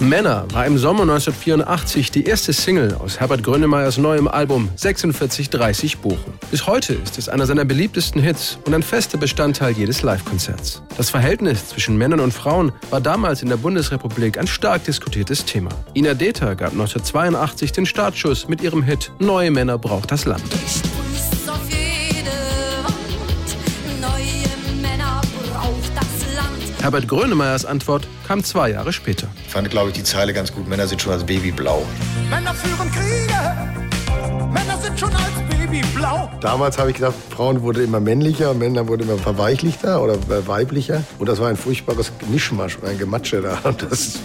Männer war im Sommer 1984 die erste Single aus Herbert Grönemeyers neuem Album 4630 Bochum. Bis heute ist es einer seiner beliebtesten Hits und ein fester Bestandteil jedes Live-Konzerts. Das Verhältnis zwischen Männern und Frauen war damals in der Bundesrepublik ein stark diskutiertes Thema. Ina Deta gab 1982 den Startschuss mit ihrem Hit Neue Männer braucht das Land. Herbert Grönemeyers Antwort kam zwei Jahre später. Ich fand, glaube ich, die Zeile ganz gut. Männer sind schon als Baby blau. Männer führen Kriege. Männer sind schon als Baby blau. Damals habe ich gedacht, Frauen wurden immer männlicher, Männer wurden immer verweichlichter oder weiblicher. Und das war ein furchtbares Mischmasch und ein Gematsche da. Und das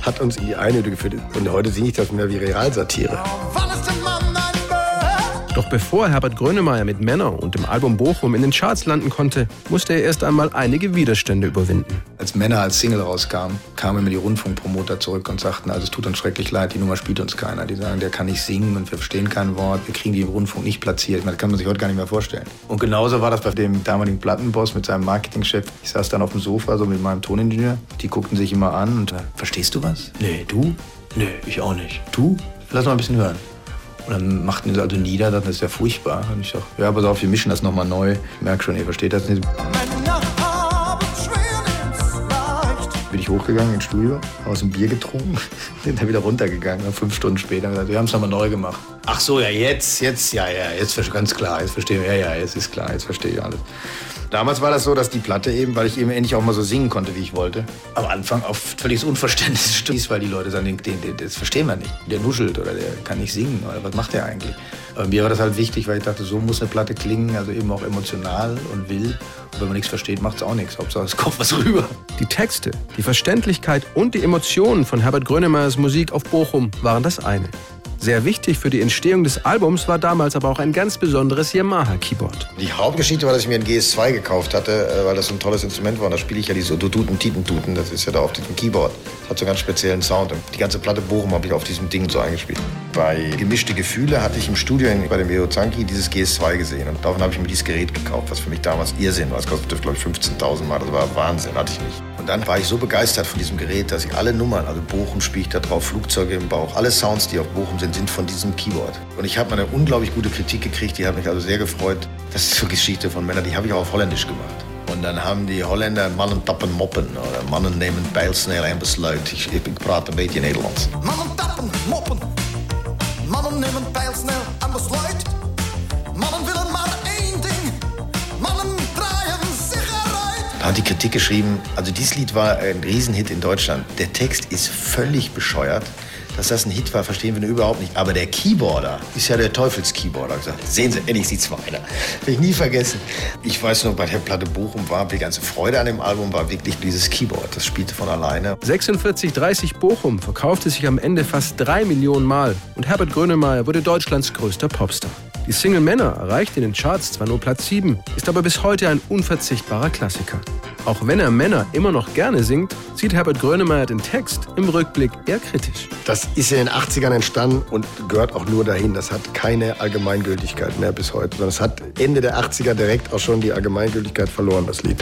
hat uns in die Einöde geführt. Und heute singe ich das mehr wie Realsatire. Mann doch bevor Herbert Grönemeyer mit Männer und dem Album Bochum in den Charts landen konnte, musste er erst einmal einige Widerstände überwinden. Als Männer als Single rauskam, kamen immer die Rundfunkpromoter zurück und sagten, also es tut uns schrecklich leid, die Nummer spielt uns keiner. Die sagen, der kann nicht singen und wir verstehen kein Wort, wir kriegen die im Rundfunk nicht platziert. Das kann man sich heute gar nicht mehr vorstellen. Und genauso war das bei dem damaligen Plattenboss mit seinem Marketingchef. Ich saß dann auf dem Sofa so mit meinem Toningenieur. Die guckten sich immer an und, äh, verstehst du was? Nee, du? Nee, ich auch nicht. Du? Lass mal ein bisschen hören. Und dann machten sie also nieder, das ist ja furchtbar. Und ich sag, ja, pass auf, wir mischen das nochmal neu. Ich merke schon, ihr versteht das nicht. Bin ich hochgegangen ins Studio, aus dem Bier getrunken, bin dann wieder runtergegangen, fünf Stunden später gesagt, wir haben es nochmal neu gemacht. Ach so, ja, jetzt, jetzt, ja, ja, jetzt ganz klar, jetzt verstehe ich, ja, ja, jetzt ist klar, jetzt verstehe ich alles. Damals war das so, dass die Platte eben, weil ich eben endlich auch mal so singen konnte, wie ich wollte, am Anfang auf völlig Unverständnis stieß, weil die Leute sagen, den, den, das verstehen wir nicht. Der nuschelt oder der kann nicht singen oder was macht der eigentlich? Aber mir war das halt wichtig, weil ich dachte, so muss eine Platte klingen, also eben auch emotional und will. Und wenn man nichts versteht, macht es auch nichts. Hauptsache es kommt was rüber. Die Texte, die Verständlichkeit und die Emotionen von Herbert Grönemeyers Musik auf Bochum waren das eine. Sehr wichtig für die Entstehung des Albums war damals aber auch ein ganz besonderes Yamaha-Keyboard. Die Hauptgeschichte war, dass ich mir ein GS2 gekauft hatte, äh, weil das ein tolles Instrument war. Und da spiele ich ja diese Duduten, Titentuten, das ist ja da auf diesem Keyboard. Hat so einen ganz speziellen Sound. Und die ganze Platte Bochum habe ich auf diesem Ding so eingespielt. Bei Gemischte Gefühle hatte ich im Studio bei dem Leo Zanki dieses GS2 gesehen. Und davon habe ich mir dieses Gerät gekauft, was für mich damals Irrsinn war. Das kostete, glaube ich, 15.000 Mal. Das war Wahnsinn, hatte ich nicht. Und dann war ich so begeistert von diesem Gerät, dass ich alle Nummern, also Bochum spiele ich da drauf, Flugzeuge im Bauch, alle Sounds, die auf Bochum sind, sind, von diesem Keyboard. Und ich habe eine unglaublich gute Kritik gekriegt, die hat mich also sehr gefreut. Das ist so Geschichte von Männern, die habe ich auch auf Holländisch gemacht. Und dann haben die Holländer Mannen tappen moppen oder Mannen nehmen pijlsnel en besluit. Ich, ich praat een beetje Nederlands. Mannen tappen moppen. Mannen nemen pijlsnel en besluit. Mannen willen maar één ding. Mannen draaien sich eruit. Da hat die Kritik geschrieben, also dieses Lied war ein Riesenhit in Deutschland. Der Text ist völlig bescheuert. Dass das ein Hit war, verstehen wir überhaupt nicht. Aber der Keyboarder ist ja der Teufels-Keyboarder. Sehen Sie, endlich sieht's weiter. Will ich nie vergessen. Ich weiß noch, bei der Platte Bochum war die ganze Freude an dem Album war wirklich dieses Keyboard. Das spielte von alleine. 4630 Bochum verkaufte sich am Ende fast drei Millionen Mal und Herbert Grönemeyer wurde Deutschlands größter Popstar. Die Single Männer erreichte in den Charts zwar nur Platz 7, ist aber bis heute ein unverzichtbarer Klassiker. Auch wenn er Männer immer noch gerne singt, sieht Herbert Grönemeyer den Text im Rückblick eher kritisch. Das ist in den 80ern entstanden und gehört auch nur dahin. Das hat keine Allgemeingültigkeit mehr bis heute. Sondern es hat Ende der 80er direkt auch schon die Allgemeingültigkeit verloren, das Lied.